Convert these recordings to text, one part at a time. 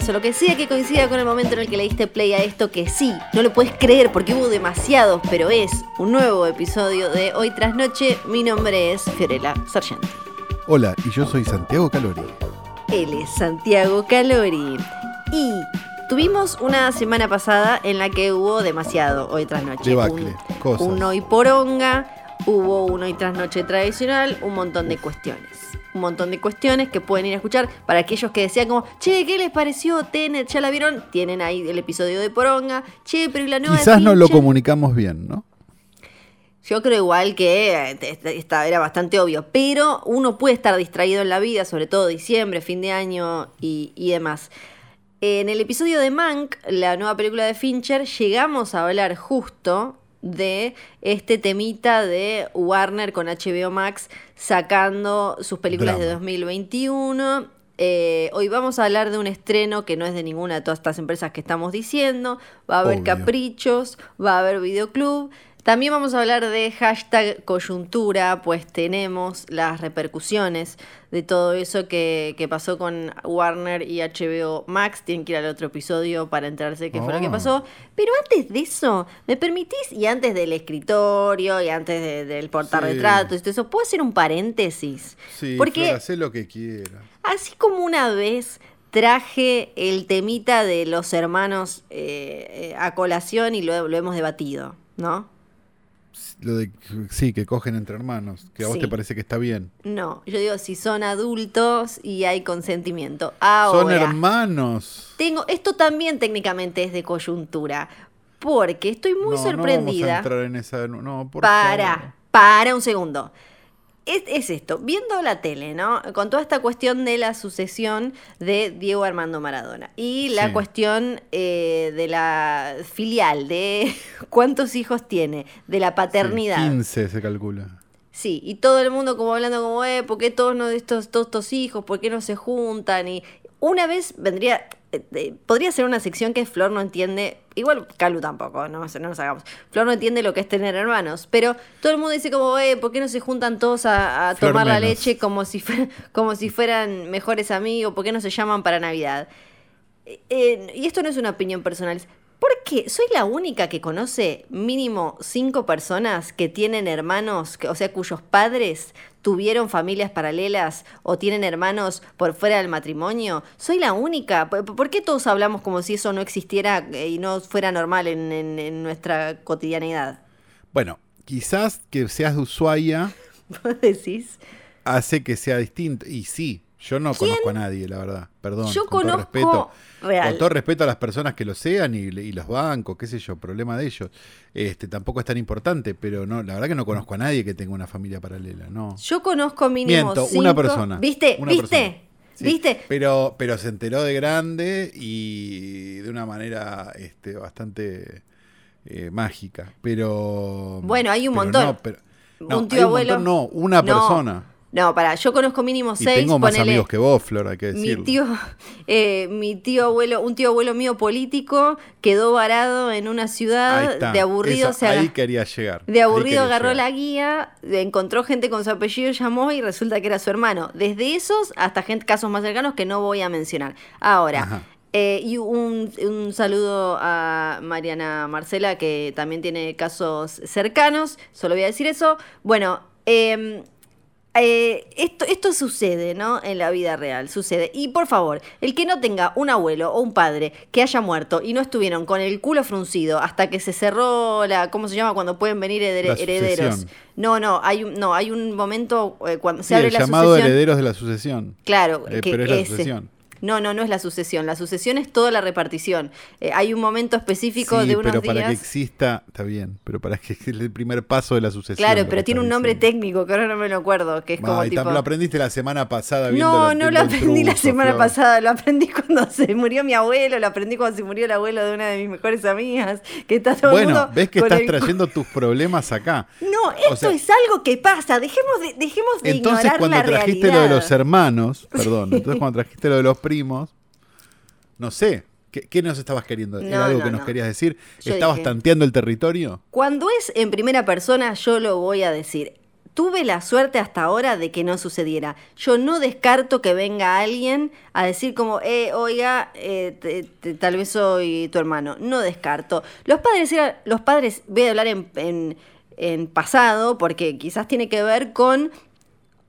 Días o lo que sea que coincida con el momento en el que le diste play a esto que sí, no lo puedes creer porque hubo demasiados, pero es un nuevo episodio de Hoy tras Noche. Mi nombre es Fiorella Sargenti. Hola, y yo soy Santiago Calori. Él es Santiago Calori. Y tuvimos una semana pasada en la que hubo demasiado Hoy tras Noche. Debacle, un, cosas. un Hoy poronga, hubo un Hoy tras Noche tradicional, un montón de cuestiones. Un montón de cuestiones que pueden ir a escuchar para aquellos que decían como, che, ¿qué les pareció Tenet? ¿Ya la vieron? Tienen ahí el episodio de Poronga. Che, pero ¿y la nueva Quizás no lo Fincher?". comunicamos bien, ¿no? Yo creo igual que eh, esta era bastante obvio, pero uno puede estar distraído en la vida, sobre todo diciembre, fin de año y, y demás. En el episodio de Mank, la nueva película de Fincher, llegamos a hablar justo de este temita de Warner con HBO Max sacando sus películas de Drama. 2021. Eh, hoy vamos a hablar de un estreno que no es de ninguna de todas estas empresas que estamos diciendo. Va a haber Obvio. caprichos, va a haber videoclub. También vamos a hablar de hashtag coyuntura, pues tenemos las repercusiones de todo eso que, que pasó con Warner y HBO Max. Tienen que ir al otro episodio para enterarse qué fue lo que Oh. pasó. Pero antes de eso, ¿me permitís? Y antes del escritorio y antes de- del portarretratos y todo eso, ¿puedo hacer un paréntesis? Sí, Porque hacé lo que quiera. Así como una vez traje el temita de los hermanos eh, eh, a colación y lo, lo hemos debatido, ¿no? Lo de, sí, que cogen entre hermanos, que a vos Sí. te parece que está bien. No, yo digo si son adultos y hay consentimiento. Ahora, Son hermanos. tengo, esto también técnicamente es de coyuntura, porque estoy muy no, No vamos a sorprendida. entrar en esa. No, por para, favor. para un segundo. Es, es esto, viendo la tele, ¿no? Con toda esta cuestión de la sucesión de Diego Armando Maradona y la Sí. cuestión eh, de la filial, de cuántos hijos tiene, de la Sí, paternidad. 15 se calcula. Sí, y todo el mundo como hablando como, eh, ¿por qué todos no estos, todos estos hijos, por qué no se juntan? Y una vez vendría, podría ser una sección que Flor no entiende, igual Calu tampoco, no, no nos hagamos. Flor no entiende lo que es tener hermanos, pero todo el mundo dice como, eh, ¿por qué no se juntan todos a, tomar la leche como si, como si fueran mejores amigos? ¿Por qué no se llaman para Navidad? Eh, eh, y esto no es una opinión personal. Es, ¿Por qué? Soy la única que conoce mínimo cinco personas que tienen hermanos, que- o sea, cuyos padres tuvieron familias paralelas o tienen hermanos por fuera del matrimonio. Soy la única. ¿Por, por qué todos hablamos como si eso no existiera eh, y no fuera normal en, en- en nuestra cotidianidad? Bueno, quizás que seas de Ushuaia ¿Vos decís? hace que sea distinto. Y sí, yo no conozco a nadie, la verdad. Perdón. Yo con todo conozco respeto. real. Con todo respeto a las personas que lo sean y, y los bancos, qué sé yo, problema de ellos. Este, tampoco es tan importante, pero no, la verdad que no conozco a nadie que tenga una familia paralela, no. Yo conozco mínimo Miento, cinco- una persona. ¿Viste? Una ¿Viste? persona. Sí, ¿Viste? Pero, pero se enteró de grande y de una manera este, bastante eh, mágica. Pero. Bueno, hay un montón. No, pero- no, Un tío abuelo. montón, no, una persona. No, para, yo conozco mínimo Y seis. tengo más ponele- amigos que vos, Flor, hay que Mi decirlo. tío, eh, mi tío abuelo, un tío abuelo mío político quedó varado en una ciudad está. de aburrido, Esa- se ahí quería llegar. de aburrido agarró llegar. la guía, encontró gente con su apellido, llamó y resulta que era su hermano. Desde esos hasta gente, casos más cercanos que no voy a mencionar. Ahora, Ajá. eh, y un, un saludo a Mariana Marcela, que también tiene casos cercanos, solo voy a decir eso. Bueno, eh, eh, esto, esto sucede, ¿no? En la vida real, sucede. Y por favor, el que no tenga un abuelo o un padre que haya muerto y no estuvieron con el culo fruncido hasta que se cerró la, ¿cómo se llama? Cuando pueden venir herederos. No, no, hay un, no, hay un momento eh, cuando Sí, se abre el la llamado sucesión. herederos de la sucesión. Claro, Eh, que pero es la ese. sucesión. No, no, no es la sucesión. La sucesión es toda la repartición. Eh, hay un momento específico Sí, de unos pero para que exista, está bien, pero para que es el primer paso de la sucesión. Claro, pero tiene un nombre diciendo. técnico que ahora no me lo acuerdo, que es como Ay, tipo. lo aprendiste la semana pasada viendo No, no lo aprendí la semana Flor. pasada, lo aprendí cuando se murió mi abuelo, lo aprendí cuando se murió el abuelo de una de mis mejores amigas, que está todo el Bueno, mundo ves que estás el trayendo tus problemas acá. No, esto O sea, es algo que pasa, dejemos de, dejemos de Entonces, ignorar cuando la trajiste realidad. lo de los hermanos, perdón, entonces cuando trajiste lo de los primos, no sé, ¿qué, qué nos estabas queriendo? No, ¿Era algo no, que nos no. querías decir? Yo ¿Estabas dije- tanteando el territorio? Cuando es en primera persona, yo lo voy a decir. Tuve la suerte hasta ahora de que no sucediera. Yo no descarto que venga alguien a decir como, eh, oiga, eh, te- te- tal vez soy tu hermano. No descarto. Los padres eran, los padres, voy a hablar en, en- en pasado, porque quizás tiene que ver con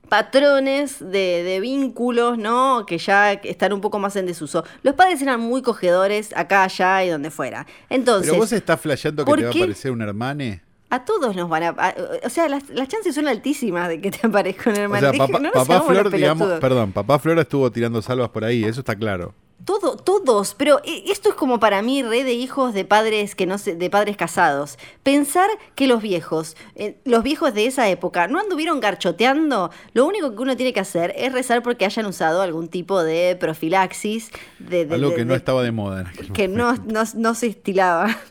patrones de, de vínculos, ¿no? Que ya están un poco más en desuso. Los padres eran muy cogedores acá, allá y donde fuera. Entonces, Pero vos estás flasheando que ¿por te va a aparecer un hermane. a todos nos van a... a- o sea, las, las chances son altísimas de que te aparezca un O sea, papá, no papá Flor, digamos, perdón, papá Flor estuvo tirando salvas por ahí, eso está claro. Todo, todos, pero eh, esto es como para mí re de hijos de padres que no se- de padres casados. Pensar que los viejos, eh, los viejos de esa época, no anduvieron garchoteando. Lo único que uno tiene que hacer es rezar porque hayan usado algún tipo de profilaxis, de, de- Algo de- que no estaba de moda en aquel que no, no, no se estilaba.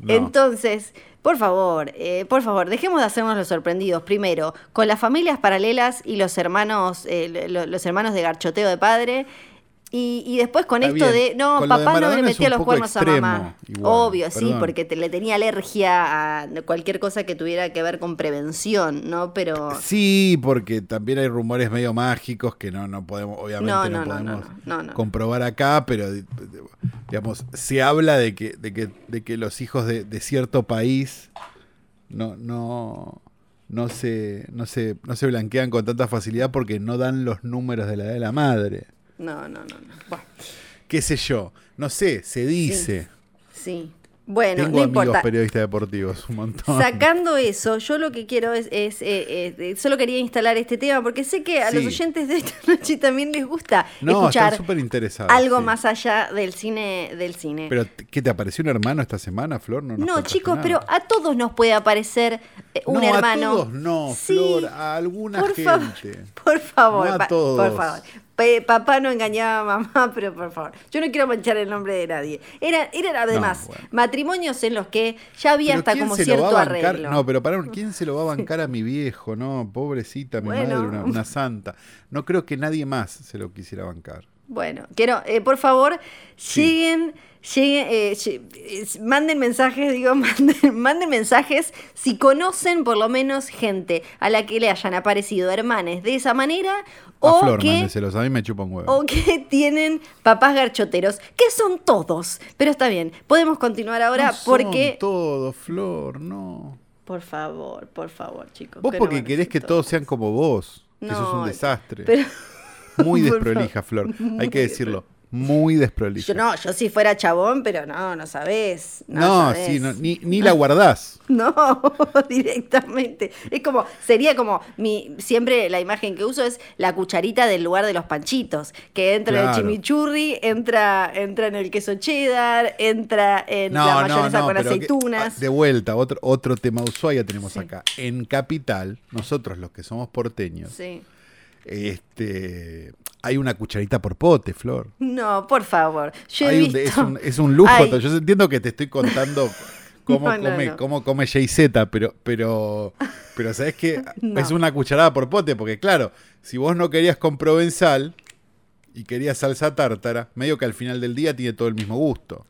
No. Entonces, por favor, eh, por favor, dejemos de hacernos los sorprendidos. Primero, con las familias paralelas y los hermanos, eh, lo- los hermanos de garchoteo de padre. Y, y después con Está esto bien. de, no, Con lo de papá no le metía los cuernos a mamá. igual, Obvio, sí, perdón. porque te- le tenía alergia a cualquier cosa que tuviera que ver con prevención, ¿no? Pero... Sí, porque también hay rumores medio mágicos que no, no podemos, obviamente No, no, no, no, podemos comprobar acá, pero di- di- digamos, se habla de que, de que, de que los hijos de, de cierto país no, no, no se, no se, no se blanquean con tanta facilidad porque no dan los números de la edad de la madre. No, no, no. no. Bueno, Qué sé yo, no sé, se dice. sí. Bueno, Tengo no amigos importa. periodistas deportivos, un montón. Sacando eso, yo lo que quiero es, es, eh, eh, solo quería instalar este tema porque sé que a los oyentes de esta noche también les gusta no, escuchar están súper interesados. algo sí. más allá del cine, del cine. Pero, ¿qué te apareció un hermano esta semana, Flor? No, no, chicos, pero a todos nos puede aparecer eh, un no, hermano. A todos no, Sí, Flor, a alguna por gente. por favor, No a todos. por favor. Papá no engañaba a mamá, pero por favor. Yo no quiero manchar el nombre de nadie. Era, eran además bueno. matrimonios en los que ya había hasta ¿quién como cierto arreglo. No, pero para ¿quién se lo va a bancar a mi viejo? No, pobrecita, mi Bueno. madre, una, una santa. No creo que nadie más se lo quisiera bancar. Bueno, quiero, eh, por favor, Sí. lleguen, lleguen, eh, manden mensajes, digo, manden, manden mensajes si conocen por lo menos gente a la que le hayan aparecido hermanes de esa manera A o Flor, que, a mí me chupa un huevo. o que tienen papás garchoteros, que son todos. Pero está bien, podemos continuar ahora No son porque... todo, Flor, no. Por favor, por favor, chicos. Vos que porque querés que todos sean como vos. Eso es un desastre. Pero... Muy desprolija. Flor. Hay que decirlo. Muy desprolija. Yo no, yo si fuera chabón, pero no, no sabés. No, No, sabés. sí, no, ni, ni la guardás. No, directamente. Es como, sería como, mi, siempre la imagen que uso es la cucharita del lugar de los panchitos, que entra en el chimichurri, entra, entra en el queso cheddar, entra en la mayonesa con que- aceitunas. ah, de vuelta, otro, otro tema Ushuaia tenemos Sí. acá. En Capital, nosotros los que somos porteños, Sí. Este, hay una cucharita por pote, Flor. No, por favor. Yo he Hay un- visto... es, un, es un lujo. Ay. Yo entiendo que te estoy contando cómo No, no, come, no. cómo come Jay-Z, pero, pero, pero sabes que No. es una cucharada por pote, porque claro, si vos no querías con provenzal y querías salsa tártara, medio que al final del día tiene todo el mismo gusto.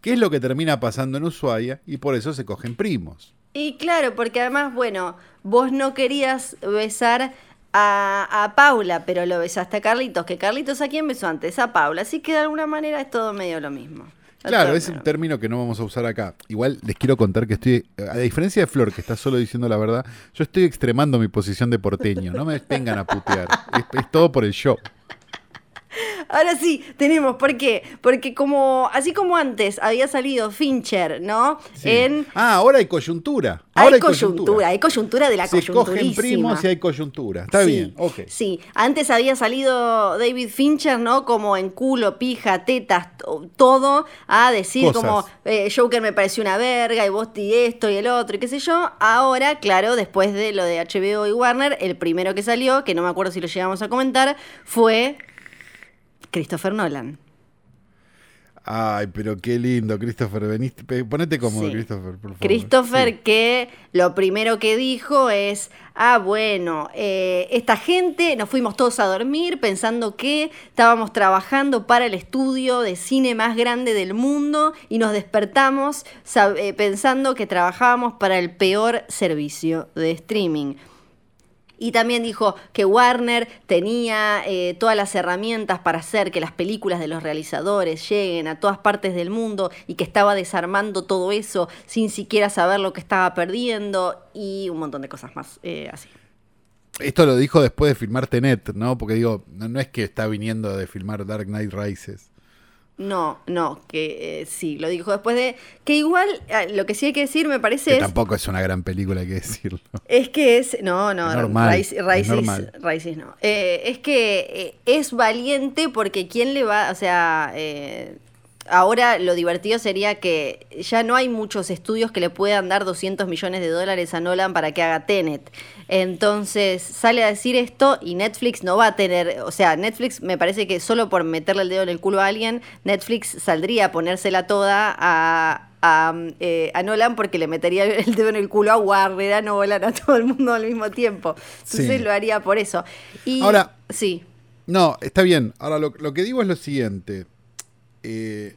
¿Qué es lo que termina pasando en Ushuaia? Y por eso se cogen primos. Y claro, porque además, bueno, vos no querías besar a, a Paula, pero lo besaste a Carlitos, que Carlitos a quién besó antes, a Paula. Así que de alguna manera es todo medio lo mismo. Claro, es un término que no vamos a usar acá. Igual les quiero contar que estoy, a diferencia de Flor, que está solo diciendo la verdad, yo estoy extremando mi posición de porteño. No me vengan a putear. Es, es todo por el show. Ahora sí, tenemos. ¿Por qué? Porque como, así como antes había salido Fincher, ¿no? Sí. En. Ah, ahora hay coyuntura. Ahora hay coyuntura, hay coyuntura de la Se cogen primos y hay coyuntura. Está Sí, bien, ok. Sí, antes había salido David Fincher, ¿no? Como en culo, pija, tetas, to- todo, a decir Cosas. como eh, Joker me pareció una verga y vos y esto y el otro y qué sé yo. Ahora, claro, después de lo de HBO y Warner, el primero que salió, que no me acuerdo si lo llegamos a comentar, fue Christopher Nolan. Ay, pero qué lindo, Christopher. Veniste, ponete cómodo, Sí. Christopher, por favor. Christopher Sí. que lo primero que dijo es, ah, bueno, eh, esta gente nos fuimos todos a dormir pensando que estábamos trabajando para el estudio de cine más grande del mundo y nos despertamos eh, pensando que trabajábamos para el peor servicio de streaming. Y también dijo que Warner tenía eh, todas las herramientas para hacer que las películas de los realizadores lleguen a todas partes del mundo y que estaba desarmando todo eso sin siquiera saber lo que estaba perdiendo y un montón de cosas más eh, así. Esto lo dijo después de filmar Tenet, ¿no? Porque digo, no, no es que está viniendo de filmar Dark Knight Rises. No, no, que eh, sí, lo dijo después de... Que igual, eh, lo que sí hay que decir, me parece Que es... tampoco es una gran película, hay que decirlo. Es que es. No, no, Es normal, Rice- es Rices, normal. No. Eh, es que eh, es valiente porque ¿quién le va? O sea. eh, Ahora lo divertido sería que ya no hay muchos estudios que le puedan dar 200 millones de dólares a Nolan para que haga Tenet. Entonces sale a decir esto y Netflix no va a tener, o sea, Netflix me parece que solo por meterle el dedo en el culo a alguien, Netflix saldría a ponérsela toda a, a, eh, a Nolan porque le metería el dedo en el culo a Warner, a Nolan, a todo el mundo al mismo tiempo. Entonces Sí. lo haría por eso. Y, Ahora- Sí. No, está bien. Ahora lo, lo que digo es lo siguiente. Eh,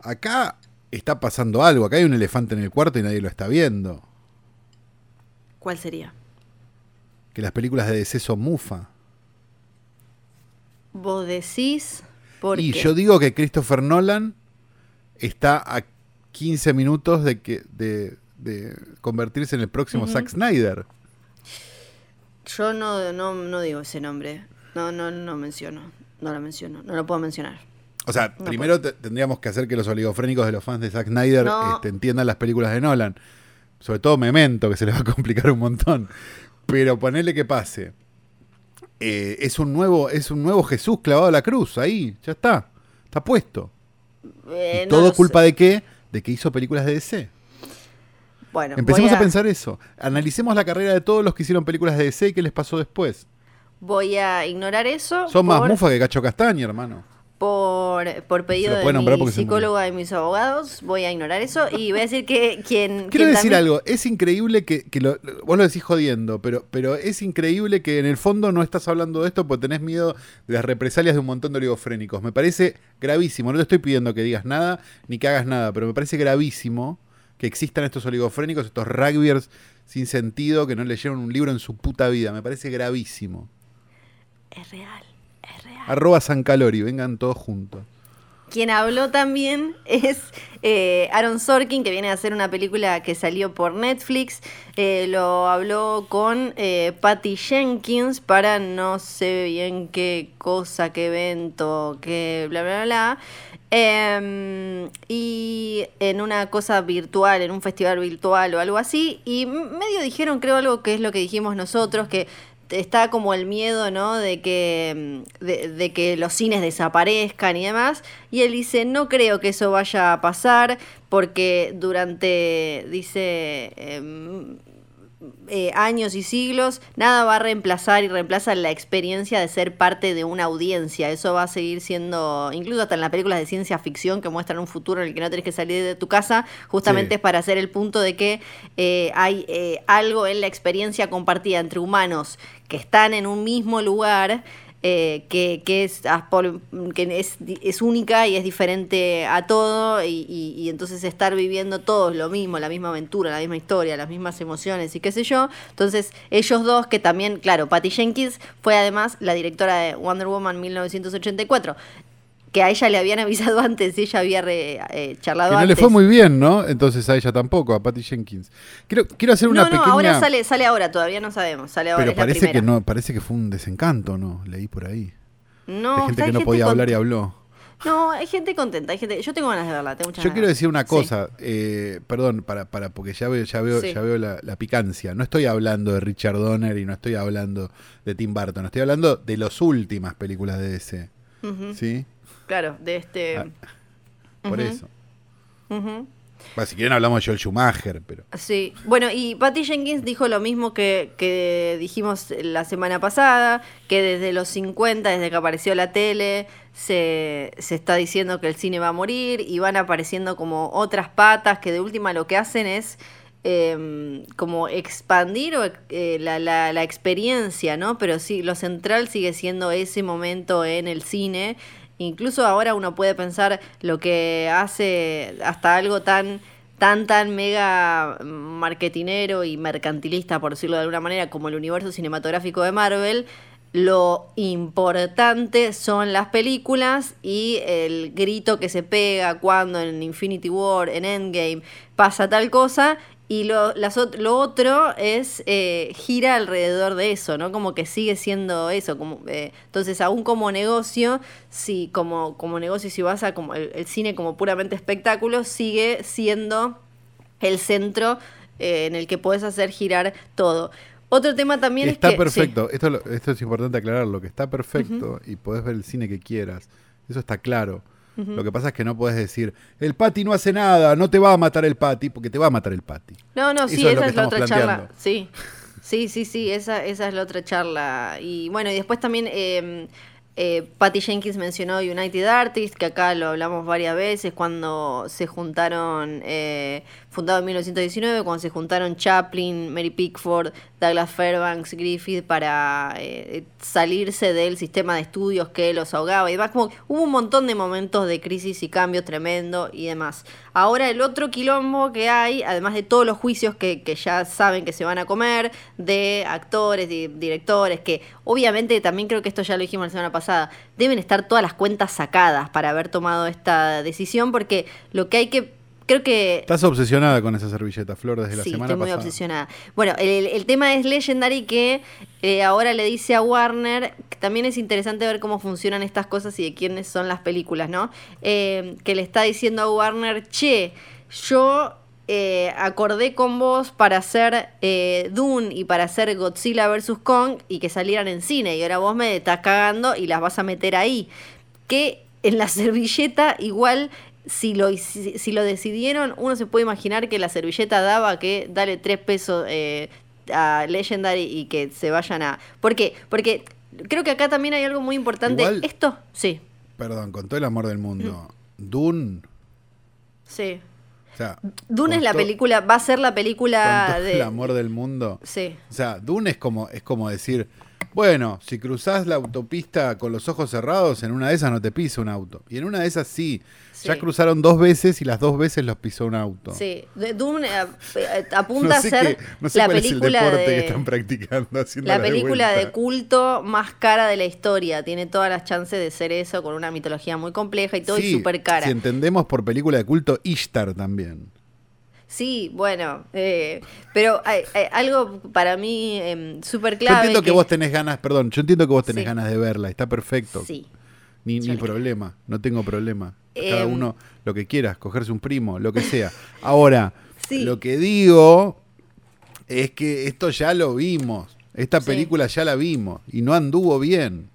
acá está pasando algo. Acá hay un elefante en el cuarto y nadie lo está viendo. ¿Cuál sería? Que las películas de DC son mufa. Vos decís. ¿Por Y qué? yo digo que Christopher Nolan está a 15 minutos de que de, de convertirse en el próximo. Zack Snyder. Yo no, no, no digo ese nombre. No, no, no menciono. No lo menciono. No lo puedo mencionar. O sea, No primero te- tendríamos que hacer que los oligofrénicos de los fans de Zack Snyder No. este, entiendan las películas de Nolan. Sobre todo Memento, que se les va a complicar un montón. Pero ponerle que pase. Eh, es un nuevo, es un nuevo Jesús clavado a la cruz, ahí, ya está. Está puesto. Eh, ¿Y no todo culpa sé. de qué? De que hizo películas de DC. Bueno, Empecemos a... pensar eso. Analicemos la carrera de todos los que hicieron películas de DC y qué les pasó después. Voy a ignorar eso. Son más mufa que Cacho Castaña, hermano. Por, por pedido de mi psicóloga y mis abogados. Voy a ignorar eso y voy a decir que quien. Quiero quien decir también- algo, es increíble que, que lo- vos lo decís jodiendo, pero, pero es increíble que en el fondo no estás hablando de esto porque tenés miedo de las represalias de un montón de oligofrénicos. Me parece gravísimo, no te estoy pidiendo que digas nada ni que hagas nada, pero me parece gravísimo que existan estos oligofrénicos, estos rugbyers sin sentido que no leyeron un libro en su puta vida. Me parece gravísimo. Es real. Arroba San Calori, vengan todos juntos. Quien habló también es eh, Aaron Sorkin, que viene a hacer una película que salió por Netflix. Eh, lo habló con eh, Patty Jenkins para no sé bien qué cosa, qué evento, qué bla, bla, bla. Em, y en una cosa virtual, en un festival virtual o algo así. Y medio dijeron, creo, algo que es lo que dijimos nosotros, que está como el miedo, ¿no? De que, mm, de, de que los cines desaparezcan y demás. Y él dice, no creo que eso vaya a pasar porque durante, dice, em, eh, años y siglos, nada va a reemplazar y reemplaza la experiencia de ser parte de una audiencia. Eso va a seguir siendo, incluso hasta en las películas de ciencia ficción que muestran un futuro en el que no tenés que salir de tu casa, justamente Sí. es para hacer el punto de que eh, hay eh, algo en la experiencia compartida entre humanos que están en un mismo lugar. Eh, que, que es, ah, que es, es única y es diferente a todo y, y- y entonces estar viviendo todos lo mismo, la misma aventura, la misma historia, las mismas emociones y qué sé yo. Entonces ellos dos que también, claro, Patty Jenkins fue además la directora de Wonder Woman 1984, que a ella le habían avisado antes y ella había re- eh, charlado Que no antes. le fue muy bien, ¿no? Entonces a ella tampoco, a Patty Jenkins. Quiero, quiero hacer una no, no, pequeña... ahora sale, sale ahora, todavía no sabemos, sale ahora. Pero es la parece que no, parece que fue un desencanto, ¿no? Leí por ahí. No, de gente hay que no gente podía hablar y habló. No, hay gente contenta, hay gente. Yo tengo ganas de verla, tengo muchas Yo ganas. quiero decir una Sí. cosa, eh, perdón, para, para, porque ya veo, ya veo, Sí. ya veo la, la picancia. No estoy hablando de Richard Donner y no estoy hablando de Tim Burton, estoy hablando de las últimas películas de. Ujú, ¿Sí? Claro, de este. Ah, Por eso. Bueno, si quieren hablamos de Joel Schumacher, pero. Sí, bueno, y Patty Jenkins dijo lo mismo que, que dijimos la semana pasada, que desde los 50, desde que apareció la tele, se, se está diciendo que el cine va a morir y van apareciendo como otras patas que de última lo que hacen es eh, como expandir o, eh, la, la- la experiencia, ¿no? Pero sí, lo central sigue siendo ese momento en el cine. Incluso ahora uno puede pensar lo que hace hasta algo tan tan tan mega marketinero y mercantilista, por decirlo de alguna manera, como el universo cinematográfico de Marvel, lo importante son las películas y el grito que se pega cuando en Infinity War, en Endgame, pasa tal cosa. Y lo, las lo otro es eh, gira alrededor de eso, ¿no? Como que sigue siendo eso. Como, eh, entonces, aún como negocio, si como, como negocio, si vas a como el, el cine como puramente espectáculo, sigue siendo el centro eh, en el que puedes hacer girar todo. Otro tema también está es que... sí. perfecto, esto, lo- esto es importante aclararlo, que está perfecto y podés ver el cine que quieras. Eso está claro. Lo que pasa es que no podés decir, el Pati no hace nada, no te va a matar el Pati, porque te va a matar el Pati. No, no, Eso sí, es esa es la otra charla. Sí, sí, sí, sí, esa, esa es la otra charla. Y bueno, y después también eh, eh, Patty Jenkins mencionó United Artists, que acá lo hablamos varias veces, cuando se juntaron, eh, fundado en 1919, cuando se juntaron Chaplin, Mary Pickford, Douglas Fairbanks, Griffith, para eh, salirse del sistema de estudios que los ahogaba y demás. Como hubo un montón de momentos de crisis y cambios tremendo y demás. Ahora el otro quilombo que hay, además de todos los juicios que, que ya saben que se van a comer, de actores y directores, que obviamente también creo que esto ya lo dijimos la semana pasada, deben estar todas las cuentas sacadas para haber tomado esta decisión, porque lo que hay que... Creo que Estás obsesionada con esa servilleta, Flor, desde la sí, semana estoy muy pasada. obsesionada. Bueno, el, el tema es Legendary que eh, ahora le dice a Warner, que también es interesante ver cómo funcionan estas cosas y de quiénes son las películas, ¿no? Eh, que le está diciendo a Warner, che, yo eh, acordé con vos para hacer eh, Dune y para hacer Godzilla vs. Kong y que salieran en cine y ahora vos me estás cagando y las vas a meter ahí. Que en la servilleta igual si lo, hici- si lo decidieron, uno se puede imaginar que la servilleta daba que dale tres pesos eh, a Legendary y que se vayan a... ¿Por qué? Porque creo que acá también hay algo muy importante. Igual- Esto, sí, Perdón, con todo el amor del mundo. Dune, sí. o sea. Dune con es la película, va a ser la Con película todo de... el amor del mundo. Sí, O sea, Dune es como, es como decir, bueno, si cruzás la autopista con los ojos cerrados, en una de esas no te pisa un auto. Y en una de esas sí. Ya cruzaron dos veces y las dos veces los pisó un auto. sí. Eh, apunta No sé, a ser qué- no sé la cuál es el película deporte de... que están practicando. haciendo La la película de culto más cara de la historia. Tiene todas las chances de ser eso, con una mitología muy compleja y todo y Sí, súper cara. Si entendemos por película de culto, Ishtar también. Sí, bueno, eh, pero hay, hay algo para mí em, súper Yo clave. entiendo que, vos tenés ganas, perdón, yo entiendo que vos tenés Sí. ganas de verla, está perfecto. Sí, Ni, Yo ni problema, no tengo problema. Cada Em. uno lo que quieras, cogerse un primo, lo que sea. Ahora, Sí. lo que digo es que esto ya lo vimos. Esta Sí. película ya la vimos y no anduvo bien.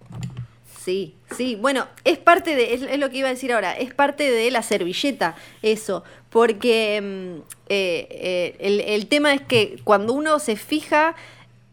sí, sí. Bueno, es parte de, es, es lo que iba a decir ahora, es parte de la servilleta, eso. Porque em, eh, eh, el, el tema es que cuando uno se fija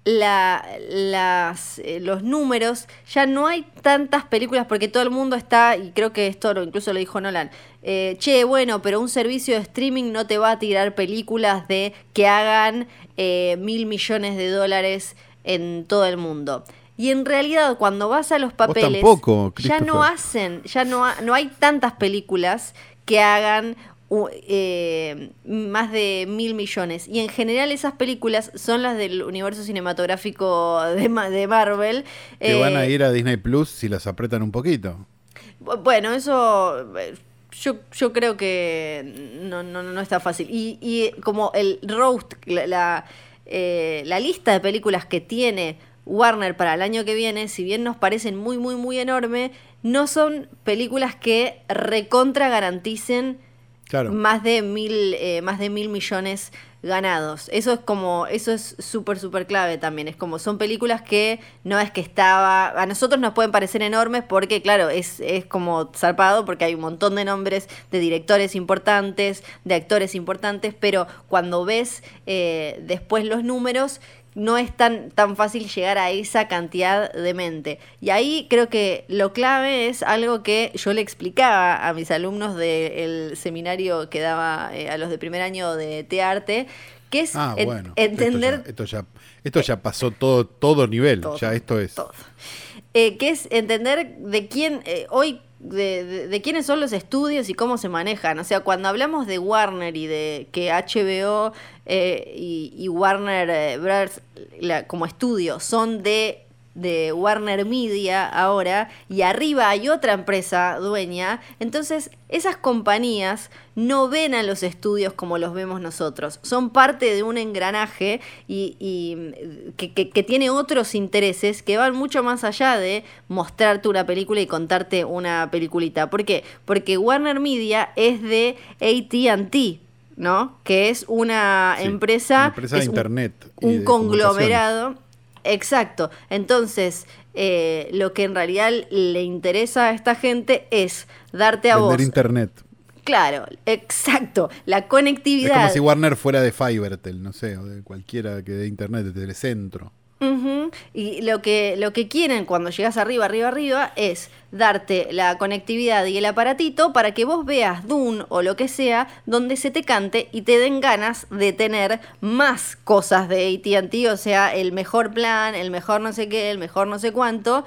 la, las, eh, los números, ya no hay tantas películas porque todo el mundo está, y creo que esto incluso lo dijo Nolan, eh, che, bueno, pero un servicio de streaming no te va a tirar películas de que hagan eh, mil millones de dólares en todo el mundo. Y en realidad, cuando vas a los papeles, tampoco, ya no hacen, ya no, ha- no hay tantas películas que hagan eh, más de mil millones. Y en general esas películas son las del universo cinematográfico de, Ma- de Marvel. Que Eh, van a ir a Disney Plus si las apretan un poquito. bu- Bueno, eso eh, yo, yo creo que no, no, no está fácil. Y, y como el roast, la, la, eh, la lista de películas que tiene Warner para el año que viene, si bien nos parecen muy, muy, muy enorme, no son películas que recontra garanticen Claro. más de mil, eh, más de mil millones ganados. Eso es como, eso es súper, súper clave también. Es como, son películas que no es que estaba, a nosotros nos pueden parecer enormes porque, claro, es, es como zarpado porque hay un montón de nombres de directores importantes, de actores importantes, pero cuando ves eh, después los números, no es tan, tan fácil llegar a esa cantidad de mente. Y ahí creo que lo clave es algo que yo le explicaba a mis alumnos del seminario que daba eh, a los de primer año de Tearte, que es Ah, bueno. entender Esto ya, esto ya, esto ya pasó todo, todo nivel. todo, ya esto es. todo. Eh, que es entender de quién eh, hoy de, de- de quiénes son los estudios y cómo se manejan. O sea, cuando hablamos de Warner y de que HBO eh, y, y Warner eh, Brothers como estudio son de de Warner Media ahora y arriba hay otra empresa dueña, entonces esas compañías no ven a los estudios como los vemos nosotros, son parte de un engranaje y, y, mm, que, que- que tiene otros intereses que van mucho más allá de mostrarte una película y contarte una peliculita. ¿Por qué? Porque Warner Media es de ATT. ¿No? Que es una Sí, empresa. una empresa de es internet Un conglomerado. Exacto. Entonces, eh, lo que en realidad le interesa a esta gente es darte a Vender vos. internet. Claro, exacto. La Es conectividad. como si Warner fuera de Fivertel, no sé, o de cualquiera que de internet, de Telecentro. Ujú, Y lo que, lo que quieren cuando llegas arriba, arriba, arriba es darte la conectividad y el aparatito para que vos veas Dune o lo que sea donde se te cante y te den ganas de tener más cosas de ATT, o sea, el mejor plan, el mejor no sé qué, el mejor no sé cuánto.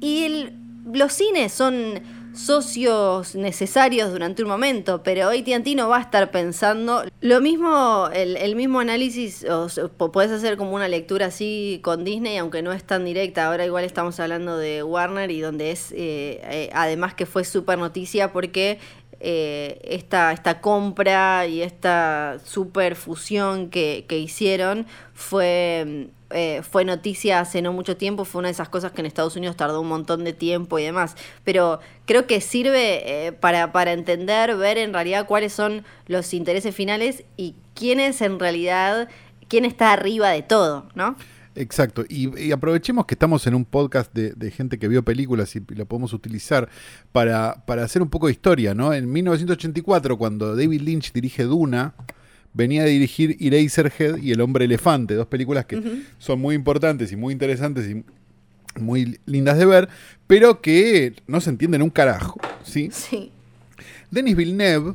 Y el- los cines son socios necesarios durante un momento, pero AT&T no va a estar pensando lo mismo, el, el mismo análisis, o sea, po- podés hacer como una lectura así con Disney, aunque no es tan directa, ahora igual estamos hablando de Warner y donde es, eh, eh, además que fue súper noticia porque eh, esta, esta compra y esta super fusión que, que hicieron fue, eh, fue noticia hace no mucho tiempo, fue una de esas cosas que en Estados Unidos tardó un montón de tiempo y demás. Pero creo que sirve eh, para, para entender, ver en realidad cuáles son los intereses finales y quién es en realidad, quién está arriba de todo, ¿no? Exacto, y, y aprovechemos que estamos en un podcast de, de gente que vio películas y lo podemos utilizar para, para hacer un poco de historia, ¿no? En 1984, cuando David Lynch dirige Duna, venía a dirigir Eraserhead y El Hombre Elefante, dos películas que son muy importantes y muy interesantes y muy lindas de ver, pero que no se entienden un carajo, ¿sí? Sí. Denis Villeneuve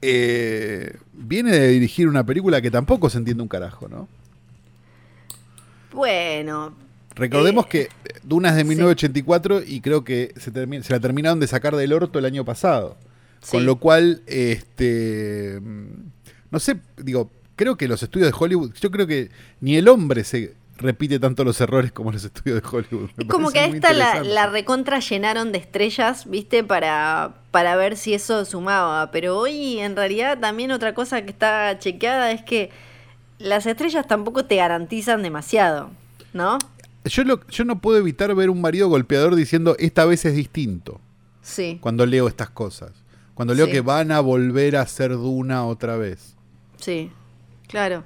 eh, viene de dirigir una película que tampoco se entiende un carajo, ¿no? Bueno, Recordemos Eh, que Duna es de sí. 1984 y creo que se, se la terminaron de sacar del orto el año pasado. Con Sí. lo cual, este. mm, No sé, digo, creo que los estudios de Hollywood. Yo creo que ni el hombre se repite tanto los errores como los estudios de Hollywood. Me Es como que a esta la, la recontra llenaron de estrellas, ¿viste? Para, para ver si eso sumaba. Pero hoy, en realidad, también otra cosa que está chequeada es que las estrellas tampoco te garantizan demasiado, ¿no? Yo, lo- yo no puedo evitar ver un marido golpeador diciendo esta vez es distinto. Sí, Cuando leo estas cosas. Cuando leo Sí. que van a volver a ser Duna otra vez. sí, claro.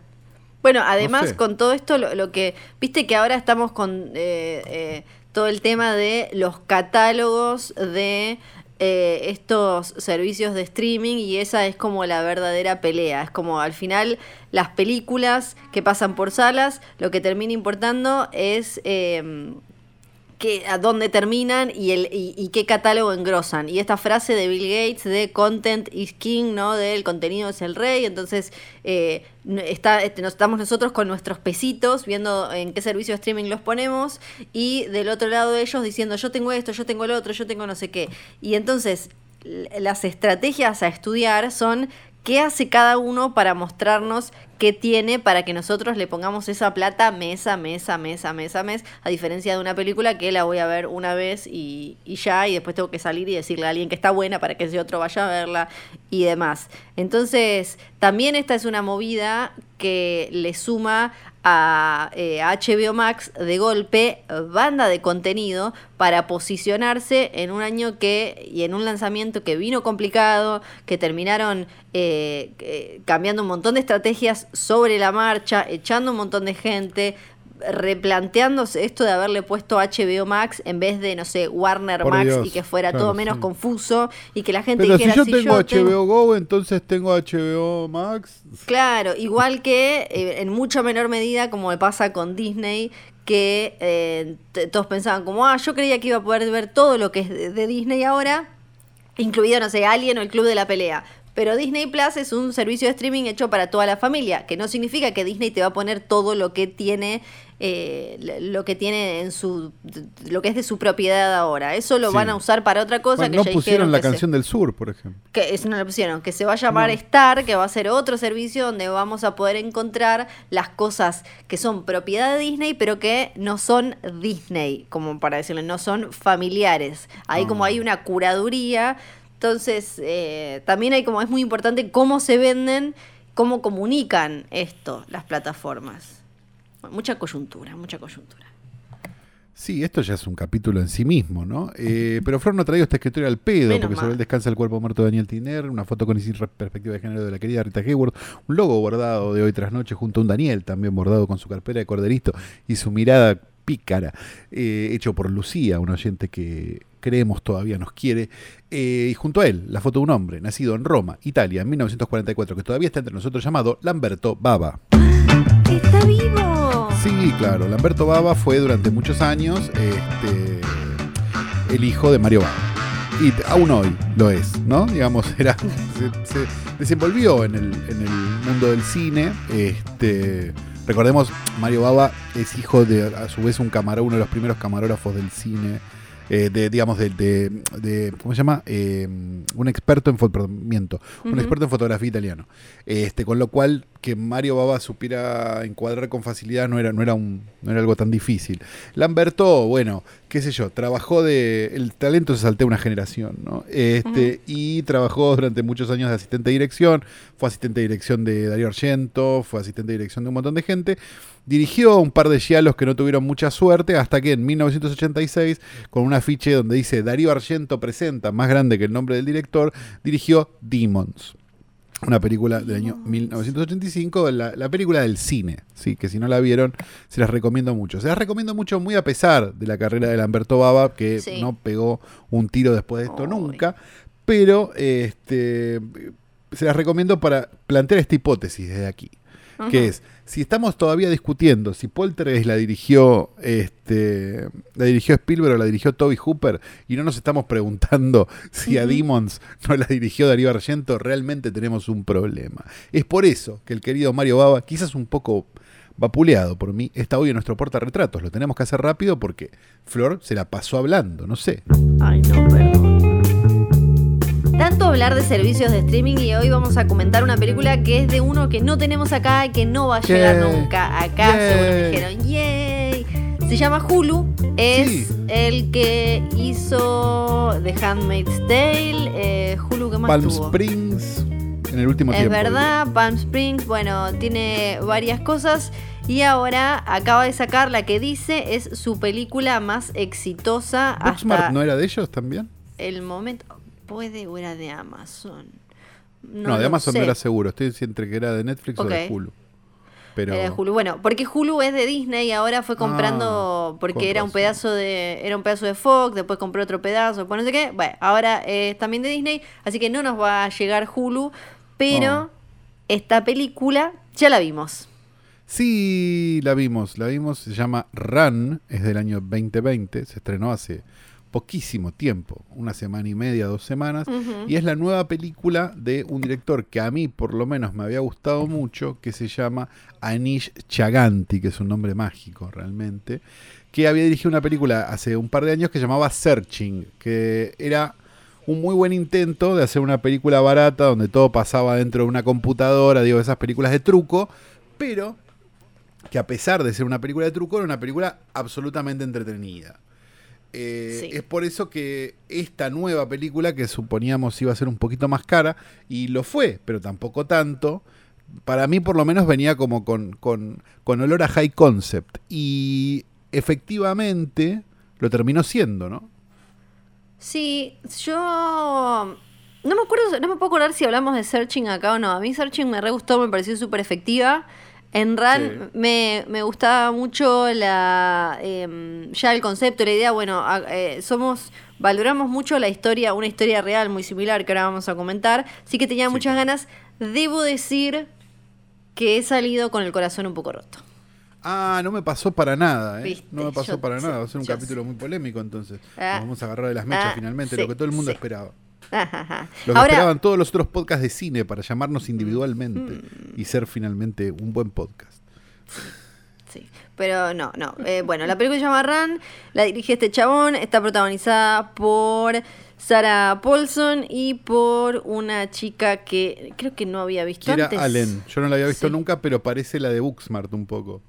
Bueno, además sé. con todo esto, lo, lo que, viste que ahora estamos con eh, eh, todo el tema de los catálogos de eh, estos servicios de streaming y esa es como la verdadera pelea. Es como al final las películas que pasan por salas, lo que termina importando es... eh, a dónde terminan y, el, y, qué catálogo engrosan. Y esta frase de Bill Gates de content is king, ¿no? Del contenido es el rey. Entonces, eh, está, este, nos, estamos nosotros con nuestros pesitos viendo en qué servicio de streaming los ponemos y del otro lado ellos diciendo yo tengo esto, yo tengo el otro, yo tengo no sé qué. Y entonces, las estrategias a estudiar son qué hace cada uno para mostrarnos qué tiene para que nosotros le pongamos esa plata mes a mes a mes a mes a mes, a diferencia de una película que la voy a ver una vez y, y ya, y después tengo que salir y decirle a alguien que está buena para que ese otro vaya a verla y demás. Entonces, también esta es una movida que le suma a, eh, HBO Max de golpe banda de contenido para posicionarse en un año que y en un lanzamiento que vino complicado, que terminaron eh, eh, cambiando un montón de estrategias sobre la marcha, echando un montón de gente, replanteándose esto de haberle puesto HBO Max en vez de, no sé, Warner Por Max Dios, y que fuera claro, todo menos sí. confuso y que la gente Pero si dijera yo tengo HBO tengo-". Go, entonces tengo HBO Max. Claro, igual que eh, en mucha menor medida como me pasa con Disney, que eh, todos pensaban como, ah, yo creía que iba a poder ver todo lo que es de, de Disney ahora, incluido, no sé, Alien o el Club de la Pelea. Pero Disney Plus es un servicio de streaming hecho para toda la familia, que no significa que Disney te va a poner todo lo que tiene, eh, lo que tiene en su, lo que es de su propiedad ahora. Eso lo Sí. van a usar para otra cosa Bueno, que no ya pusieron la que se- canción del sur, por ejemplo. que es no lo pusieron, que se va a llamar Star, que va a ser otro servicio donde vamos a poder encontrar las cosas que son propiedad de Disney, pero que no son Disney, como para decirle, no son familiares. Ahí como Ah. hay una curaduría, entonces eh, también hay como es muy importante cómo se venden, cómo comunican esto las plataformas. Mucha coyuntura, mucha coyuntura. Sí, esto ya es un capítulo en sí mismo, ¿no? Eh, pero Flor no ha traído esta escritura al pedo, Menos porque sobre él descansa el cuerpo muerto de Daniel Tiner, una foto con y sin perspectiva de género de la querida Rita Hayworth, un logo bordado de hoy tras noche junto a un Daniel, también bordado con su carpera de corderito y su mirada pícara, eh, hecho por Lucía, un oyente que creemos todavía nos quiere, eh, y junto a él, la foto de un hombre, nacido en Roma, Italia, en 1944, que todavía está entre nosotros, llamado Lamberto Baba. ¡Está vivo! Sí, claro. Lamberto Baba fue durante muchos años este, el hijo de Mario Baba. Y aún hoy lo es, ¿no? Digamos, era, se, se desenvolvió en el, en el mundo del cine. Este, recordemos, Mario Baba es hijo de, a su vez, un camarón, uno de los primeros camarógrafos del cine. eh, de, digamos, de, de- de- ¿cómo se llama? Eh, un experto en miento, un experto en fotografía italiano. Este, con lo cual, que Mario Baba supiera encuadrar con facilidad no era, no era, un, no era algo tan difícil. Lamberto, bueno, qué sé yo, trabajó de. El talento se saltea una generación, ¿no? Este, Y trabajó durante muchos años de asistente de dirección, fue asistente de dirección de Darío Argento, fue asistente de dirección de un montón de gente. Dirigió un par de giallos que no tuvieron mucha suerte hasta que en 1986, con un afiche donde dice Darío Argento presenta, más grande que el nombre del director, dirigió Demons. Una película del año 1985, la, la película del cine, sí, que si no la vieron, se las recomiendo mucho. Se las recomiendo mucho muy a pesar de la carrera de Lamberto Baba, que Sí. no pegó un tiro después de esto nunca, pero este, se las recomiendo para plantear esta hipótesis desde aquí que es, si estamos todavía discutiendo si Poltergeist la dirigió, este, la dirigió Spielberg o la dirigió Toby Hooper, y no nos estamos preguntando si a. Demons no la dirigió Darío Argento, realmente tenemos un problema. Es por eso que el querido Mario Baba, quizás un poco vapuleado por mí, está hoy en nuestro portarretratos. Lo tenemos que hacer rápido porque Flor se la pasó hablando, no sé. Ay, no. Tanto hablar de servicios de streaming y hoy vamos a comentar una película que es de uno que no tenemos acá y que no va a llegar nunca acá, Yay. según me dijeron. ¡Yay! Se llama Hulu, es Sí. el que hizo The Handmaid's Tale, eh, Hulu que más Palm tuvo. Springs en el último Es tiempo. verdad, Palm Springs, bueno, tiene varias cosas. Y ahora acaba de sacar la que dice es su película más exitosa Booksmart hasta no era de ellos también? el momento. ¿Puede o era de Amazon? No, de Amazon sé. no era seguro. Estoy entre que era de Netflix o de. Hulu. Pero Era de Hulu. Bueno, porque Hulu es de Disney y ahora fue comprando Ah, porque con era un pedazo de era un pedazo de Fox, después compró otro pedazo, después no sé qué. Bueno, ahora es también de Disney, así que no nos va a llegar Hulu, pero Ah. esta película ya la vimos. sí, la vimos. La vimos. Se llama Run. Es del año 2020. Se estrenó hace poquísimo tiempo. Una semana y media, dos semanas. Y es la nueva película de un director que a mí por lo menos me había gustado mucho, que se llama Anish Chaganti, que es un nombre mágico realmente, que había dirigido una película hace un par de años que se llamaba Searching, que era un muy buen intento de hacer una película barata donde todo pasaba dentro de una computadora, digo, esas películas de truco, pero que a pesar de ser una película de truco, era una película absolutamente entretenida. Eh, Sí. Es por eso que esta nueva película, que suponíamos iba a ser un poquito más cara, y lo fue, pero tampoco tanto, para mí por lo menos venía como con, con, con olor a high concept. Y efectivamente lo terminó siendo, ¿no? Sí, yo no me acuerdo, no me puedo acordar si hablamos de Searching acá o no. A mí Searching me re gustó, me pareció súper efectiva. En Ran me, me, gustaba mucho la em, ya el concepto, la idea, bueno, eh, somos, valoramos mucho la historia, una historia real muy similar que ahora vamos a comentar. Sí que tenía muchas ganas. Debo decir que he salido con el corazón un poco roto. Ah, no me pasó para nada, ¿eh? No me pasó para nada. Va a ser un capítulo muy polémico entonces. Ah. vamos a agarrar de las mechas ah, finalmente, lo que todo el mundo esperaba. Lo que esperaban todos los otros podcasts de cine para llamarnos individualmente mm. y ser finalmente un buen podcast. Sí, pero no, no. Eh, bueno, la película se llama Run, la dirige este chabón, está protagonizada por Sarah Paulson y por una chica que creo que no había visto Kira antes. Allen. Yo no la había visto nunca, pero parece la de Booksmart un poco.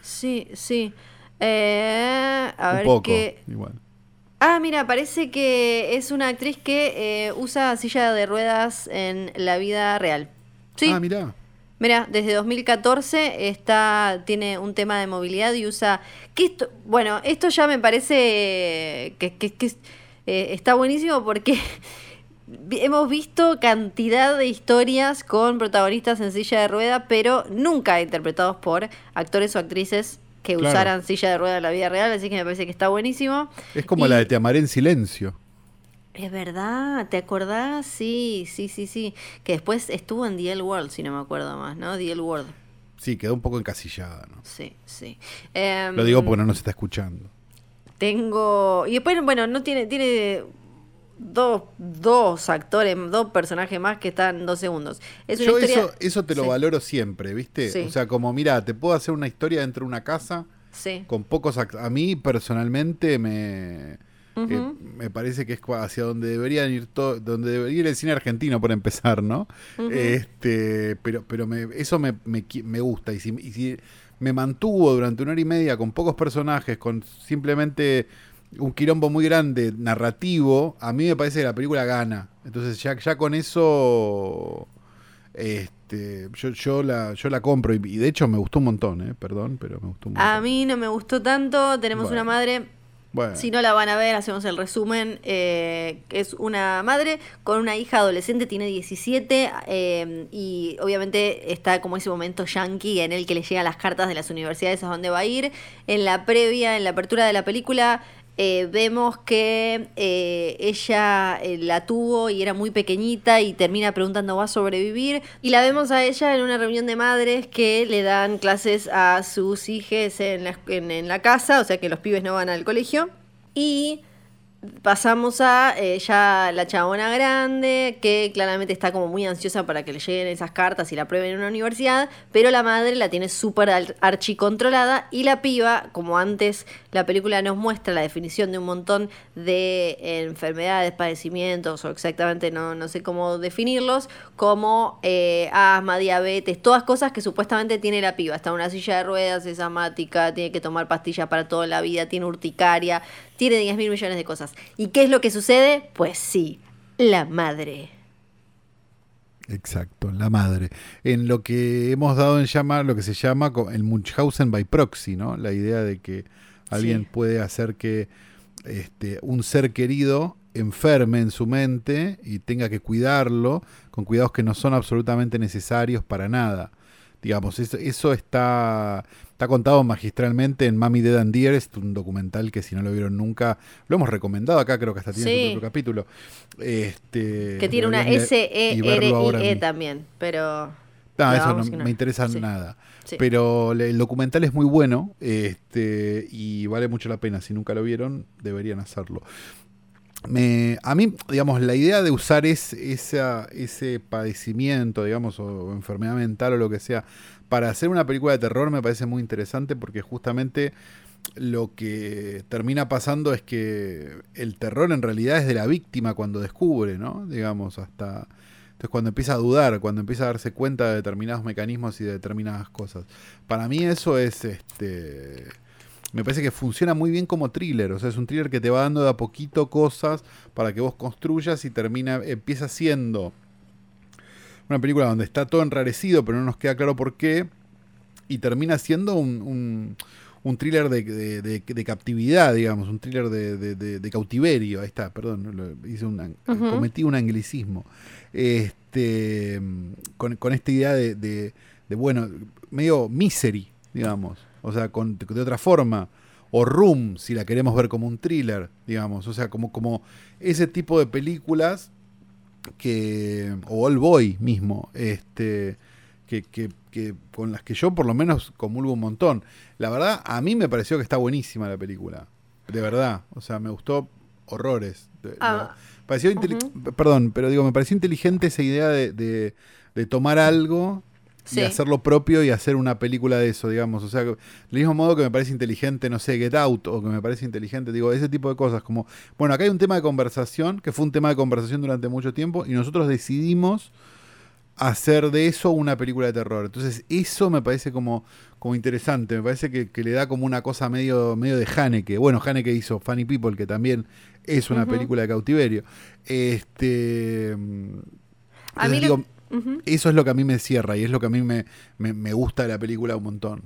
Sí, sí. Eh, a un ver poco, igual. Ah, mira, parece que es una actriz que eh, usa silla de ruedas en la vida real. Sí. Ah, mira. Mira, desde 2014 está, tiene un tema de movilidad y usa... Que esto, bueno, esto ya me parece que, eh, está buenísimo porque hemos visto cantidad de historias con protagonistas en silla de rueda, pero nunca interpretados por actores o actrices que usaran silla de rueda en la vida real, así que me parece que está buenísimo. Es como la de Te amaré en silencio. Es verdad, ¿te acordás? Sí, sí, sí, sí. Que después estuvo en The L World, si no me acuerdo más, ¿no? The L World. Sí, quedó un poco encasillada, ¿no? Sí, sí. Lo digo porque no nos está escuchando. Tengo. Y después, bueno, no tiene. Tiene dos, dos actores, dos personajes más que están dos segundos. Yo eso, eso te lo valoro siempre, ¿viste? O sea, como, mira, te puedo hacer una historia dentro de una casa con pocos actores. A mí, personalmente, me... Eh, me parece que es hacia donde deberían ir todo, donde debería ir el cine argentino por empezar, ¿no? Este, pero, pero me, eso me, me, me gusta. Y si, y si me mantuvo durante una hora y media con pocos personajes, con simplemente un quilombo muy grande, narrativo, a mí me parece que la película gana. Entonces ya, ya con eso este, yo, yo, la, yo la compro y, de hecho me gustó un montón, ¿eh? perdón, pero me gustó un montón. A mí no me gustó tanto, tenemos una madre... Si no la van a ver, hacemos el resumen. Eh, es una madre con una hija adolescente, tiene 17 eh, y obviamente está como ese momento yankee en el que le llegan las cartas de las universidades a dónde va a ir. En la previa, en la apertura de la película, eh, vemos que eh, ella eh, la tuvo y era muy pequeñita y termina preguntando ¿va a sobrevivir? Y la vemos a ella en una reunión de madres que le dan clases a sus hijas en la, en la casa, o sea que los pibes no van al colegio. Y pasamos a eh, ya la chabona grande, que claramente está como muy ansiosa para que le lleguen esas cartas y la prueben en una universidad, pero la madre la tiene súper archicontrolada y la piba, como antes la película nos muestra la definición de un montón de enfermedades, padecimientos, o exactamente no, no sé cómo definirlos, como eh, asma, diabetes, todas cosas que supuestamente tiene la piba. Está en una silla de ruedas, es amática, tiene que tomar pastillas para toda la vida, tiene urticaria, tiene 10 mil millones de cosas. ¿Y qué es lo que sucede? Pues sí, la madre. Exacto, la madre. En lo que hemos dado en llamar, lo que se llama el Munchausen by proxy, ¿no? La idea de que alguien puede hacer que este, un ser querido enferme en su mente y tenga que cuidarlo con cuidados que no son absolutamente necesarios para nada. Digamos, eso, eso está Está contado magistralmente en Mami Dead and Dear, es un documental que si no lo vieron nunca, lo hemos recomendado acá, creo que hasta tiene su propio capítulo. Este, que tiene una S-E-R-I-E también, pero... No, eso no, me interesa nada. Pero el documental es muy bueno este, y vale mucho la pena. Si nunca lo vieron, deberían hacerlo. Me, a mí, digamos, la idea de usar ese padecimiento, digamos, o enfermedad mental o lo que sea, para hacer una película de terror me parece muy interesante porque justamente lo que termina pasando es que el terror en realidad es de la víctima cuando descubre, ¿no? Digamos, hasta... Entonces cuando empieza a dudar, cuando empieza a darse cuenta de determinados mecanismos y de determinadas cosas. Para mí eso es este me parece que funciona muy bien como thriller. O sea, es un thriller que te va dando de a poquito cosas para que vos construyas y termina, empieza siendo una película donde está todo enrarecido, pero no nos queda claro por qué, y termina siendo un, un, un thriller de, de- de- de captividad, digamos, un thriller de, cautiverio. Ahí está, perdón, hice un, cometí un anglicismo. Este, con, con esta idea de, de- de, bueno, medio misery, digamos, o sea, con, de otra forma. O Room, si la queremos ver como un thriller, digamos, o sea, como, como ese tipo de películas que o All Boy mismo este que, que- que con las que yo por lo menos comulgo un montón. La verdad a mí me pareció que está buenísima la película. De verdad. O sea me gustó horrores. De- Ah, pareció perdón pero digo me pareció inteligente esa idea de, de- de tomar algo Sí. y hacerlo propio y hacer una película de eso, digamos. O sea, del mismo modo que me parece inteligente, no sé, Get Out, o que me parece inteligente, digo, ese tipo de cosas, como, bueno, acá hay un tema de conversación, que fue un tema de conversación durante mucho tiempo, y nosotros decidimos hacer de eso una película de terror. Entonces, eso me parece como, como interesante, me parece que, que le da como una cosa medio, medio de Haneke. Bueno, Haneke hizo Funny People, que también es una película de cautiverio. Este. A mí lo- eso es lo que a mí me cierra y es lo que a mí me, me, me gusta de la película un montón.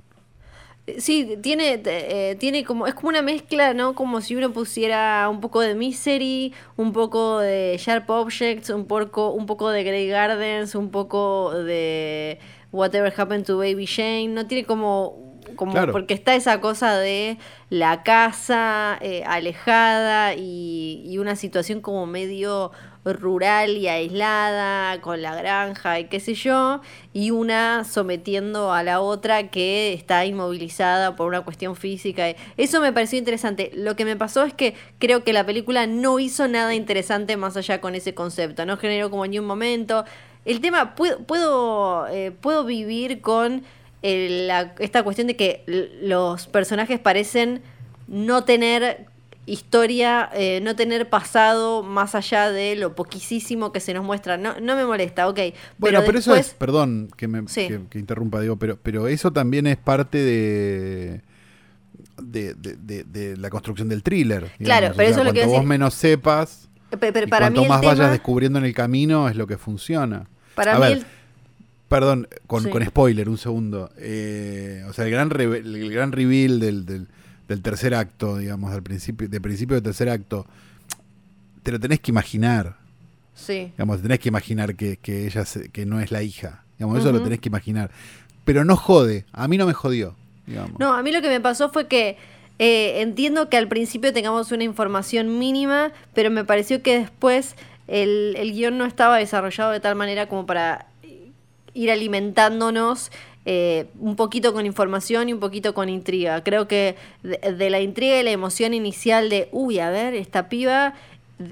Sí, tiene, eh, tiene como, es como una mezcla, ¿no? Como si uno pusiera un poco de Misery, un poco de Sharp Objects, un poco, un poco de Grey Gardens, un poco de Whatever Happened to Baby Jane, ¿no? Tiene como, como Claro. porque está esa cosa de la casa eh, alejada y, y una situación como medio rural y aislada con la granja y qué sé yo, y una sometiendo a la otra que está inmovilizada por una cuestión física. Eso me pareció interesante. Lo que me pasó es que creo que la película no hizo nada interesante más allá con ese concepto, no generó como ni un momento. El tema, puedo, puedo, eh, puedo vivir con eh, la- esta cuestión de que los personajes parecen no tener historia, eh, no tener pasado más allá de lo poquísimo que se nos muestra. No, no me molesta, ok. Bueno, pero, eso después- es, perdón que me Sí. que, que interrumpa, digo, pero, pero eso también es parte de de, de- de- de la construcción del thriller. Claro, pero O eso es lo que vos decir. menos sepas pero para cuanto más tema, vayas descubriendo en el camino es lo que funciona. para A mí ver, el- Perdón, con, Sí. con spoiler, un segundo. Eh, o sea, el gran, el gran reveal del, del- del tercer acto, digamos, del principio, de principio del tercer acto, te lo tenés que imaginar. sí. Digamos, tenés que imaginar que, que ella se- que no es la hija. Digamos, eso lo tenés que imaginar. Pero no jode. A mí no me jodió. Digamos. No, a mí lo que me pasó fue que eh, entiendo que al principio tengamos una información mínima, pero me pareció que después el, el guion no estaba desarrollado de tal manera como para ir alimentándonos eh, un poquito con información y un poquito con intriga. Creo que de, la intriga y la emoción inicial de, uy, a ver, esta piba,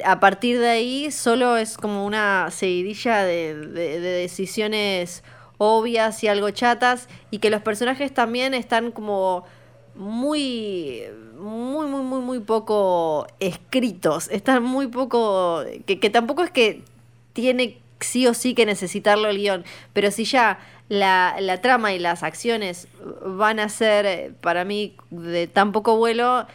a partir de ahí solo es como una seguidilla de, de- de decisiones obvias y algo chatas y que los personajes también están como muy muy muy muy muy poco escritos están muy poco que, que tampoco es que tiene sí o sí que necesitarlo el guion pero si ya la, la trama y las acciones van a ser eh, para mí de tan poco vuelo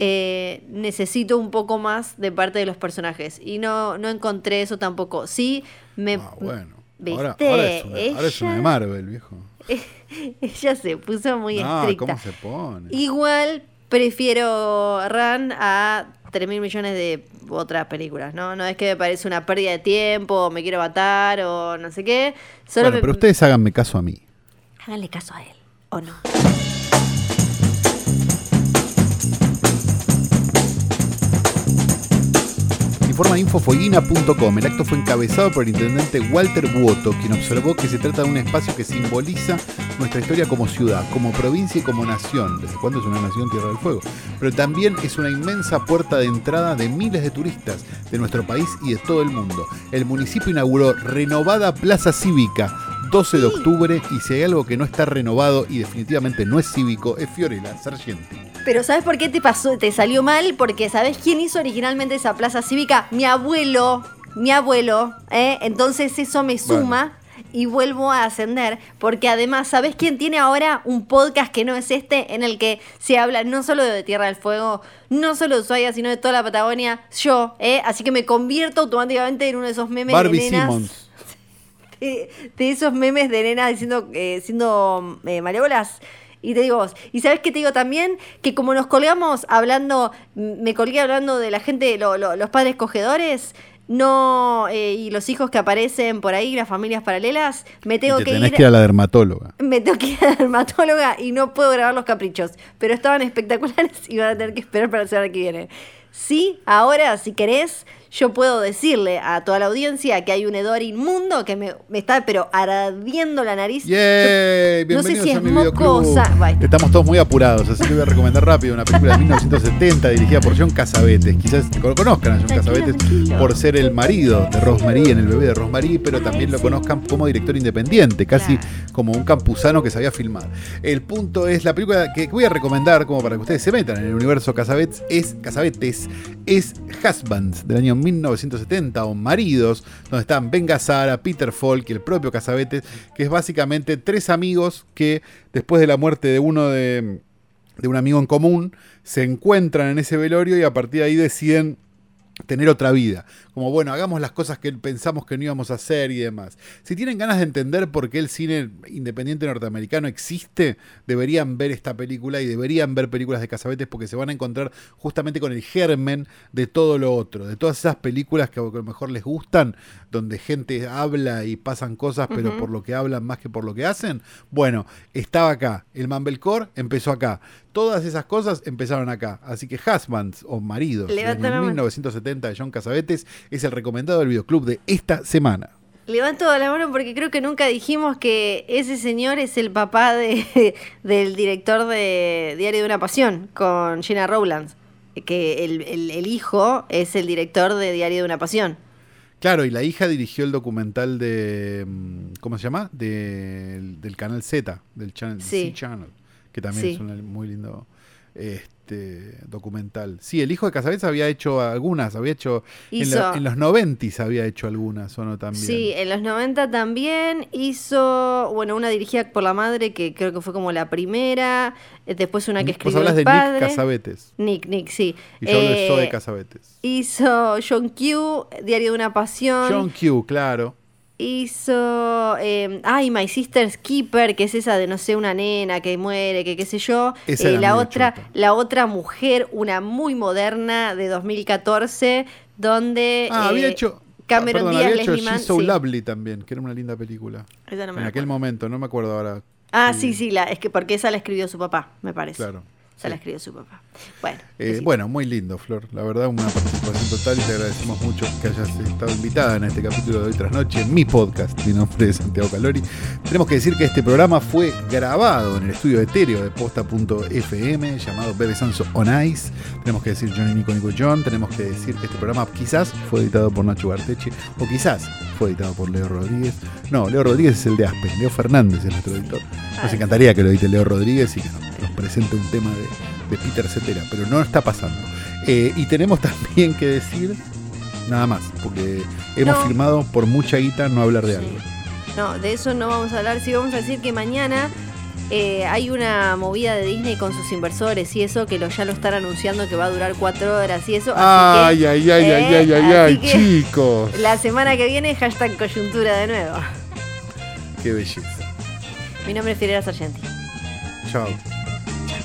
eh, necesito un poco más de parte de los personajes y no no encontré eso tampoco sí me Ah, bueno. ¿Viste? Ahora, ahora es una, ahora es una de Ella- Marvel, viejo. ella se puso muy no, estricta ¿cómo se pone? Igual prefiero Run a 3 mil millones de otras películas, ¿no? No es que me parece una pérdida de tiempo, o me quiero matar, o no sé qué. Solo bueno, me- pero ustedes háganme caso a mí. Háganle caso a él, ¿o no? Informa infofueguina.com. El acto fue encabezado por el intendente Walter Buoto, quien observó que se trata de un espacio que simboliza nuestra historia como ciudad, como provincia y como nación. ¿Desde cuándo es una nación Tierra del Fuego? Pero también es una inmensa puerta de entrada de miles de turistas de nuestro país y de todo el mundo. El municipio inauguró renovada Plaza Cívica. 12 de octubre y si hay algo que no está renovado y definitivamente no es cívico es Fiorella Sargenti. Pero ¿sabes por qué te pasó, te salió mal? Porque ¿sabes quién hizo originalmente esa plaza cívica? Mi abuelo, mi abuelo, ¿eh? Entonces eso me suma y vuelvo a ascender, porque además, ¿sabes quién tiene ahora un podcast que no es este, en el que se habla no solo de Tierra del Fuego, no solo de Ushuaia, sino de toda la Patagonia? Yo, ¿eh? Así que me convierto automáticamente en uno de esos memes Barbie de nenas. Simmons. de, de esos memes de nenas diciendo, eh, siendo eh. Y te digo vos, y sabes qué te digo también, que como nos colgamos hablando, me colgué hablando de la gente, lo- lo- los padres cogedores, no, eh, y los hijos que aparecen por ahí, las familias paralelas, me Y tengo te que tenés ir, que ir a la dermatóloga. me tengo que ir a la dermatóloga y no puedo grabar los caprichos, pero estaban espectaculares y van a tener que esperar para la semana que viene. Sí, ahora, si querés, yo puedo decirle a toda la audiencia que hay un hedor inmundo que me, me está, pero ardiendo la nariz. No sé si es mi moco o videoclub. sa- Bye. Estamos todos muy apurados, así que voy a recomendar rápido una película de 1970 dirigida por John Casavetes. Quizás lo conozcan a John Casavetes por ser el marido de Rosemary en El bebé de Rosemary, pero también lo conozcan como director independiente, casi Claro. como un campusano que sabía filmar. El punto es la película que voy a recomendar como para que ustedes se metan en el universo Casavetes es Casavetes es Husbands del año 1970 o Maridos, donde están Ben Gazzara, Peter Falk y el propio Casavetes, que es básicamente tres amigos que después de la muerte de uno de, de un amigo en común se encuentran en ese velorio y a partir de ahí deciden tener otra vida. Como, bueno, hagamos las cosas que pensamos que no íbamos a hacer y demás. Si tienen ganas de entender por qué el cine independiente norteamericano existe, deberían ver esta película y deberían ver películas de Casabetes porque se van a encontrar justamente con el germen de todo lo otro, de todas esas películas que a lo mejor les gustan, donde gente habla y pasan cosas, pero por lo que hablan más que por lo que hacen. Bueno, estaba acá. El Mumblecore empezó acá. Todas esas cosas empezaron acá. Así que Husbands o Maridos, mano. 1970 de John Casabetes, es el recomendado del videoclub de esta semana. Levanto la mano porque creo que nunca dijimos que ese señor es el papá de, del director de Diario de una Pasión, con Gina Rowlands. Que el, el- el hijo es el director de Diario de una Pasión. Claro, y la hija dirigió el documental de. mm, ¿Cómo se llama? De- del canal Z, del channel, Sí. C Channel, que también Sí. es un muy lindo este, documental. Sí, el hijo de Casabetes había hecho algunas, había hecho. En, Hizo- la- en los 90 había hecho algunas, ¿o no también? Sí, en los 90 también hizo, bueno, una dirigida por la madre que creo que fue como la primera, eh, después una que escribió hablas el de padre. Nick Casabetes. Nick, Nick, sí. Y yo hablo de Eh, Zoe Casabetes. Hizo John Q, Diario de una Pasión. John Q, claro. Hizo. eh, ay, My Sister's Keeper, que es esa de no sé, una nena que muere, que qué sé yo. Esa Eh, era la otra, chota. la otra mujer, una muy moderna de 2014, donde. Ah, había eh, hecho. Cameron perdón, Díaz, había hecho Leslie She's So sí. Lovely también, que era una linda película. Esa no me en aquel momento, no me acuerdo ahora. Ah, sí, sí, la, es que porque esa la escribió su papá, me parece. Claro. Sí. la escribió su papá. Bueno. Eh, bueno, muy lindo, Flor. La verdad, una participación total y te agradecemos mucho que hayas estado invitada en este capítulo de hoy tras noche, en mi podcast. Mi nombre es Santiago Calori. Tenemos que decir que este programa fue grabado en el estudio etéreo de posta.fm llamado Bebe Sanso On Ice. Tenemos que decir Johnny Nico Nico John. Tenemos que decir que este programa quizás fue editado por Nacho Garteche o quizás fue editado por Leo Rodríguez. No, Leo Rodríguez es el de Aspen. Leo Fernández es nuestro editor. Nos encantaría que lo edite Leo Rodríguez y que nos presente un tema de, de Peter Cetera, pero no está pasando. Eh, y tenemos también que decir nada más, porque hemos No. firmado por mucha guita no hablar de Sí. algo. No, de eso no vamos a hablar. Sí, vamos a decir que mañana eh, hay una movida de Disney con sus inversores y eso, que lo, ya lo están anunciando que va a durar cuatro horas y eso. Ay, así ay, ay, eh, ay, ay, ay, ay, chicos. la semana que viene, hashtag coyuntura de nuevo. Qué belleza. Mi nombre es Fidel Sargenti. Chao.